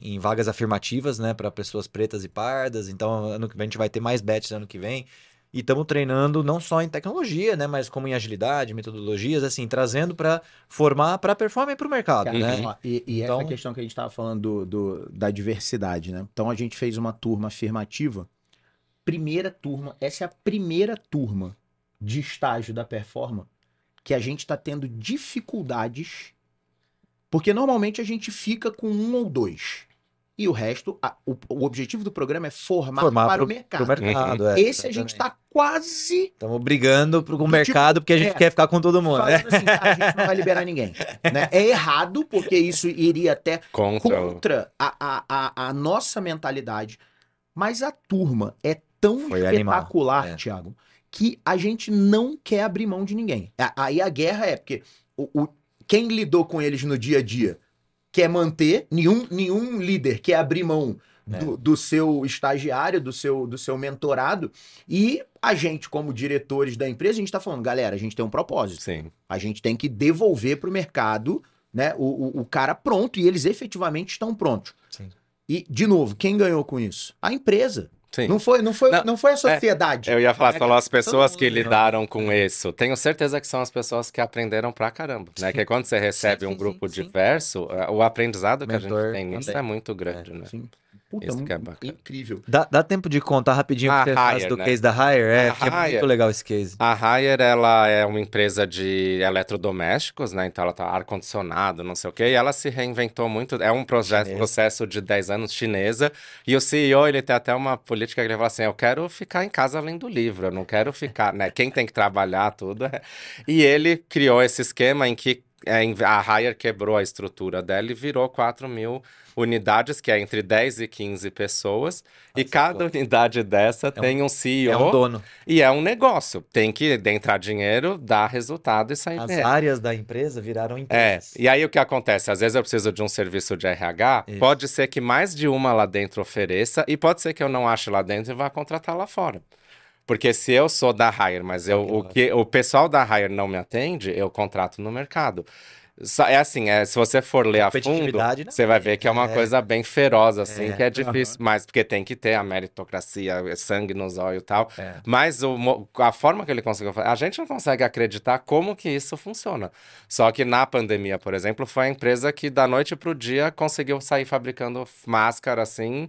em- em vagas afirmativas, né, para pessoas pretas e pardas. Então, ano que vem a gente vai ter mais batches ano que vem. E estamos treinando não só em tecnologia, né, mas como em agilidade, metodologias, assim, trazendo para formar para performance e para o mercado, Cara, né? ó, E, e Então- essa questão que a gente estava falando do, do- da diversidade, né? Então a gente fez uma turma afirmativa. Primeira turma, essa é a primeira turma de estágio da Performa que a gente está tendo dificuldades, porque normalmente a gente fica com um ou dois. E o resto, a- o, o objetivo do programa é formar, Formar para pro- o mercado. Mercado, é, Esse a gente exatamente. está quase Estamos brigando pro, com o Tipo, mercado porque a gente é, quer ficar com todo mundo. né? assim, "Ah, a gente não vai liberar ninguém. né? É errado, porque isso iria até Contra contra a, a, a, a nossa mentalidade. Mas a turma é tão Foi animal, espetacular, é. Thiago, que a gente não quer abrir mão de ninguém. Aí a guerra é porque o, o- quem lidou com eles no dia a dia quer manter, nenhum, nenhum líder quer abrir mão do, do seu estagiário, do seu, do seu mentorado. E a gente, como diretores da empresa, a gente está falando, galera, a gente tem um propósito. Sim. A gente tem que devolver para o mercado né, o, o, o cara pronto e eles efetivamente estão prontos. Sim. E, de novo, quem ganhou com isso? A empresa. Sim. Não foi, não foi, Não, não, foi a sociedade. Eu ia falar, É, falou as pessoas que lidaram com isso. Tenho certeza que são as pessoas que aprenderam pra caramba, né? Que quando você recebe sim, um grupo sim, sim. diverso, eh, o aprendizado que a Mentor gente tem nisso é muito grande, né? Sim. Puta, Isso mu- que é bacana. incrível. Dá, dá tempo de contar rapidinho A o que você faz Hire, do né? case da Hire? É, A é muito legal esse case. A Haier, ela é uma empresa de eletrodomésticos, né? Então ela tá ar-condicionado, não sei o quê, e ela se reinventou muito. É um projeto, Chinesa. processo de 10 anos chinesa. E o CEO, ele tem até uma política que ele fala assim: eu quero ficar em casa lendo livro, eu não quero ficar, né? Quem tem que trabalhar tudo. é- E ele criou esse esquema em que é, a Haier quebrou a estrutura dela e virou 4 mil unidades, que é entre 10 e 15 pessoas. e Nossa, cada pô. unidade dessa um- tem um CEO. É um dono. E é um negócio. Tem que entrar dinheiro, dar resultado e sair As áreas da empresa viraram É, empresas. e aí o que acontece? Às vezes eu preciso de um serviço de RH, Isso. pode ser que mais de uma lá dentro ofereça, e pode ser que eu não ache lá dentro e vá contratar lá fora. Porque se eu sou da Hire, mas eu, o, que, o pessoal da Hire não me atende, eu contrato no mercado. É assim, é, se você for ler a fundo, né? você vai ver que é uma É. coisa bem feroz, assim, É. que é difícil, mas porque tem que ter a meritocracia, é sangue nos olhos e tal. É. Mas o a forma que ele conseguiu fazer, a gente não consegue acreditar como que isso funciona. Só que na pandemia, por exemplo, foi a empresa que da noite pro dia conseguiu sair fabricando máscara assim,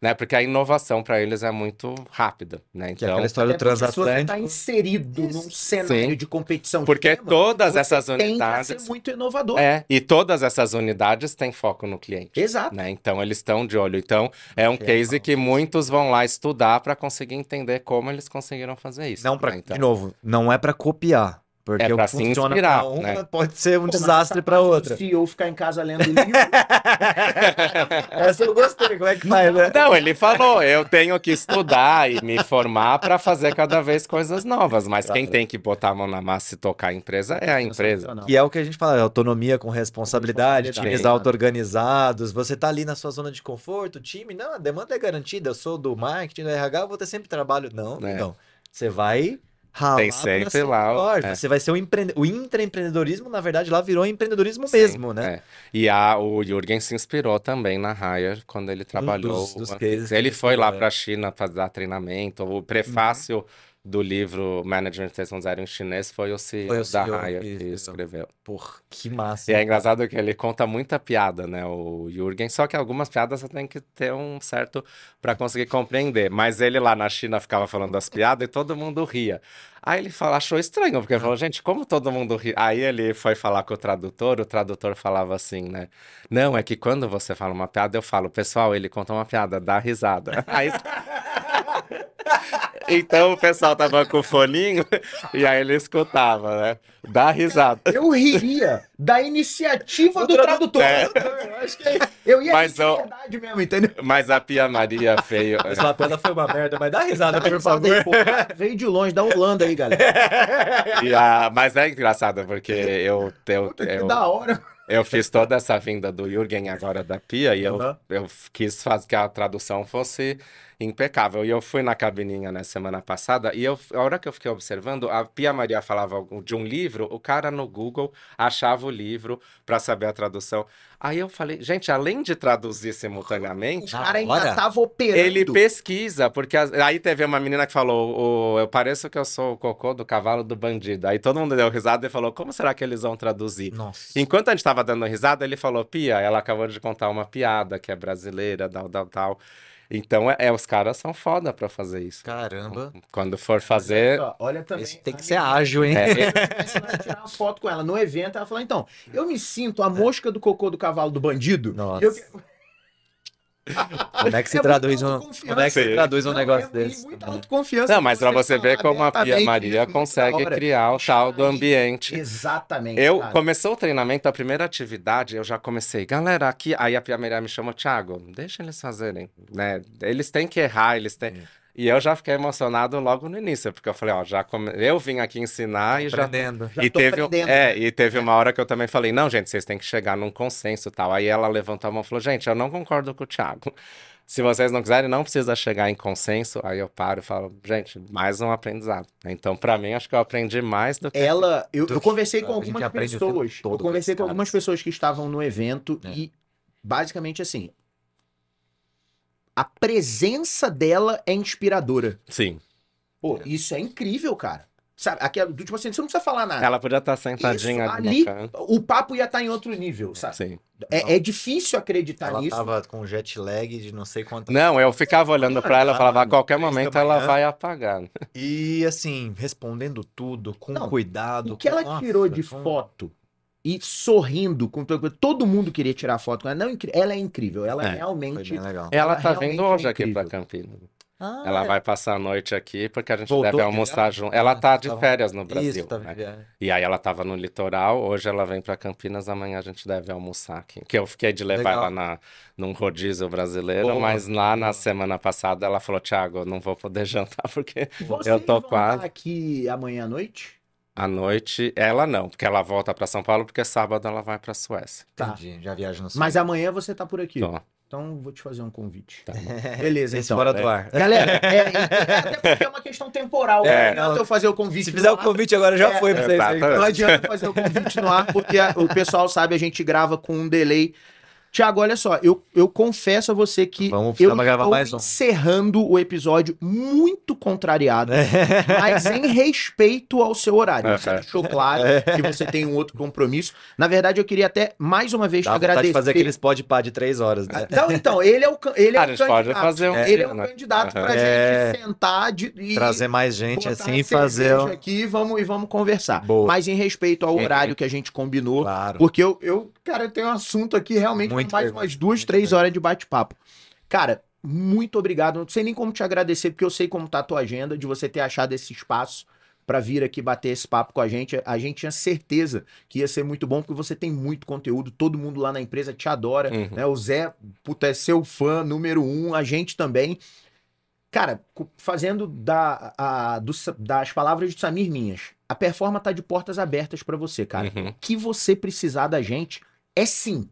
né? Porque a inovação para eles é muito rápida, né? Que é Então, aquela história do você está transatlântico. inserido num cenário Sim. de competição porque extrema, todas você essas tem que unidades ser muito inovador. É, e todas essas unidades têm foco no cliente. Exato. Né? Então eles estão de olho. Então é um Que case que muitos vão lá estudar para conseguir entender como eles conseguiram fazer isso. Não para, né? Então, de novo, não é pra copiar, porque É o que se funciona pra uma né? pode ser um Pô, desastre do outra. CEO ficar em casa lendo livro. Essa eu gostei, como é que faz, né? Não, ele falou, eu tenho que estudar e me formar para fazer cada vez coisas novas, mas quem Claro. tem que botar a mão na massa e tocar a empresa é a empresa. Que é o que a gente fala, autonomia com responsabilidade, responsabilidade. times auto-organizados, você tá ali na sua zona de conforto, o time, não, a demanda é garantida, eu sou do marketing, do RH, eu vou ter sempre trabalho. Não, É. não. Você vai ralar Tem sempre lá melhor. é. Você vai ser o empreende... O intraempreendedorismo, na verdade, lá virou empreendedorismo mesmo, né? É. E a, o Jürgen se inspirou também na Hire quando ele trabalhou. dos- dos que ele foi lá é. para a China para dar treinamento. O prefácio do livro Management 3.0 em chinês foi o CEO Foi o da CEO Hire que que escreveu. escreveu. Por que massa. E é engraçado que ele conta muita piada, né, o Jürgen, só que algumas piadas você tem que ter um certo para conseguir compreender. Mas ele lá na China ficava falando das piadas e todo mundo ria. Aí ele fala, achou estranho, porque ele falou, gente, como todo mundo ri? Aí ele foi falar com o tradutor, o tradutor falava assim, né? Não, é que quando você fala uma piada, eu falo, pessoal, ele conta uma piada, dá risada. Aí. Então o pessoal tava com o foninho e aí ele escutava, né? Dá risada. Eu riria da iniciativa do tradutor. É. Eu acho que eu ia Mas rir de eu- verdade mesmo, entendeu? Mas a Pia Maria feio. Essa lapela foi uma merda, mas dá risada, por favor. pô, Veio de longe, da Holanda aí, galera. E a- mas é engraçado, porque eu, eu, Puta, que eu, da hora. eu fiz toda essa vinda do Jürgen agora da Pia e eu, eu quis fazer que a tradução fosse impecável. E eu fui na cabininha na semana passada e eu, a hora que eu fiquei observando, a Pia Maria falava de um livro, o cara no Google achava o livro para saber a tradução. Aí eu falei, gente, além de traduzir O simultaneamente, cara ainda tava operando. ele pesquisa, porque as- aí teve uma menina que falou: "O- Eu pareço que eu sou o cocô do cavalo do bandido. Aí todo mundo deu risada e falou: Como será que eles vão traduzir? Nossa. Enquanto a gente tava dando risada, ele falou: Pia, ela acabou de contar uma piada que é brasileira, tal, tal, tal. Então, é, é, os caras são foda pra fazer isso. Caramba. Quando for fazer. Ó, Olha também. Esse tem que ser ágil, hein? É, a tirar uma foto com ela no evento. Ela falou: então, eu me sinto a mosca do cocô do cavalo do bandido. Nossa. Eu- Como é que se É traduz um, como é que se traduz um Não, negócio é desse? Muita autoconfiança. Não, mas pra você ver como a Pia Maria consegue criar o tal do ambiente. Exatamente. Eu cara. começou o treinamento, a primeira atividade, eu já comecei, galera, aqui, aí a Pia Maria me chamou, Thiago, deixa eles fazerem, né? Eles têm que errar, eles têm. Sim. E eu já fiquei emocionado logo no início, porque eu falei, ó, já come... eu vim aqui ensinar e já Aprendendo. Já e tô teve, aprendendo. é, e teve uma hora que eu também falei, não, gente, vocês têm que chegar num consenso e tal. Aí ela levantou a mão e falou, gente, eu não concordo com o Thiago. Se vocês não quiserem, não precisa chegar em consenso. Aí eu paro e falo, gente, mais um aprendizado. Então, pra mim, acho que eu aprendi mais do que. Ela, eu, eu conversei com algumas pessoas. Eu conversei com algumas pessoas que estavam no evento É. e basicamente assim, a presença dela é inspiradora. Sim. Pô, isso é incrível, cara. Sabe, aquela, do tipo assim, você não precisa falar nada. Ela podia estar sentadinha Isso, ali o papo ia estar em outro nível, sabe? Sim. É, é difícil acreditar Ela nisso. tava com jet lag de não sei quanto. Não, eu ficava olhando pra ela e falava, a qualquer momento ela vai apagar. E assim, respondendo tudo, com Não, cuidado. O que ela com- tirou Nossa, de com- foto e sorrindo, com todo mundo queria tirar foto com ela. Não, incri- ela é incrível, ela É, Foi realmente. bem legal. Ela Ela tá vindo é hoje aqui incrível. pra Campinas. Ah, Ela é. vai passar a noite aqui porque a gente Voltou deve de almoçar junto. Ela tá de tava- férias no Isso, Brasil. tava né? de viagem. E aí ela tava no litoral, hoje ela vem pra Campinas, amanhã a gente deve almoçar aqui. Que eu fiquei de levar Legal. ela na, num rodízio brasileiro, Boa, mas lá na semana passada ela falou, Thiago, eu não vou poder jantar porque Vocês eu tô vão quase. aqui amanhã à noite? À noite, ela não, porque ela volta pra São Paulo, porque sábado ela vai pra Suécia. Tá. Entendi, já viaja no sul. Mas amanhã você tá por aqui. Tô. Então vou te fazer um convite. Tá. Beleza, Esse então. fora do ar. Galera, é, é, até porque é uma questão temporal. É, não adianta eu fazer o convite. Se fizer o ar, convite agora, já É, foi pra vocês. Não adianta eu fazer o convite no ar, porque a- o pessoal sabe, a gente grava com um delay. Tiago, olha só, eu, eu confesso a você que Vamos eu estou mais um. encerrando o episódio muito contrariado, mas em respeito ao seu horário. Você Uhum. deixou claro que você tem um outro compromisso. Na verdade, eu queria até, mais uma vez, Dá te agradecer. de fazer aqueles pode pá de três horas, né? Não, então, ele é o, ele é Ah, o candidato. fazer um ele é o né? candidato pra É. gente sentar de, e Trazer mais gente assim e fazer. um- aqui e vamos, e vamos conversar. Boa. Mas em respeito ao horário que a gente combinou, Claro. porque eu, eu, cara, eu tenho um assunto aqui realmente Muito pra mais umas duas, muito três horas de bate-papo. Cara, muito obrigado. Não sei nem como te agradecer, porque eu sei como tá a tua agenda, de você ter achado esse espaço pra vir aqui bater esse papo com a gente. A gente tinha certeza que ia ser muito bom, porque você tem muito conteúdo, todo mundo lá na empresa te adora, Uhum. né? O Zé, puta, é seu fã número um, a gente também. Cara, fazendo da, a- do das palavras de Samir minhas, a performance tá de portas abertas pra você, cara. Uhum. O que você precisar da gente é sim.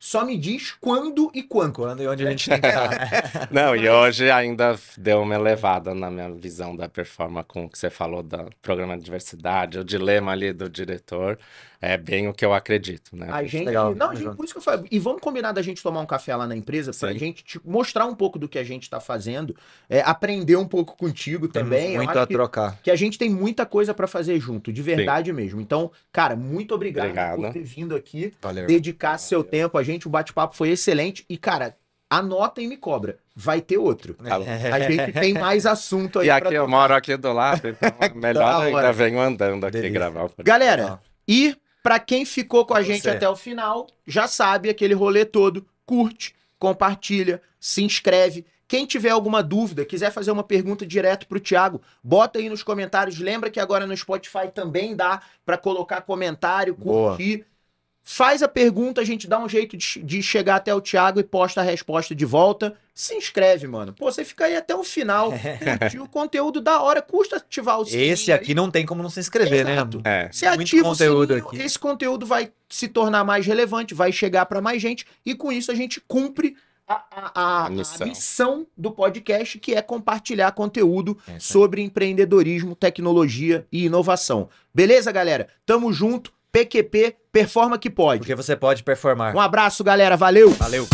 Só me diz quando e quanto. Quando e onde a gente tem que estar. Não, e hoje ainda deu uma elevada na minha visão da performance com o que você falou do programa de diversidade, o dilema ali do diretor. É bem o que eu acredito, né? A gente. Legal, não, a gente, por isso que eu falei. E vamos combinar da gente tomar um café lá na empresa pra Sim. gente te mostrar um pouco do que a gente tá fazendo, é, aprender um pouco contigo também. Eu muito a que- trocar. que a gente tem muita coisa pra fazer junto, de verdade mesmo. Então, cara, muito obrigado, Obrigado. por ter vindo aqui, Valeu. dedicar seu tempo a gente. O bate-papo foi excelente. E, cara, anota e me cobra. Vai ter outro. Tá. A gente tem mais assunto aí E pra aqui eu tocar. moro aqui do lado, então melhor Da ainda venho andando aqui Delícia. gravar. Galera, e pra quem ficou com a gente Você. até o final, já sabe aquele rolê todo. Curte, compartilha, se inscreve. Quem tiver alguma dúvida, quiser fazer uma pergunta direto pro Thiago, bota aí nos comentários. Lembra que agora no Spotify também dá pra colocar comentário, Boa. Faz a pergunta, a gente dá um jeito de, de chegar até o Thiago e posta a resposta de volta. Se inscreve, mano. Pô, você fica aí até o final, curtir o conteúdo da hora, custa ativar o sininho Esse aí. aqui não tem como não se inscrever, Exato. né? É, Você Muito ativa conteúdo o sininho, aqui. esse conteúdo vai se tornar mais relevante, vai chegar para mais gente, e com isso a gente cumpre a, a- a- a missão. missão. do podcast, que é compartilhar conteúdo É sobre empreendedorismo, tecnologia e inovação. Beleza, galera? Tamo junto. PQP, performa que pode. Porque você pode performar. Um abraço, galera. Valeu! Valeu.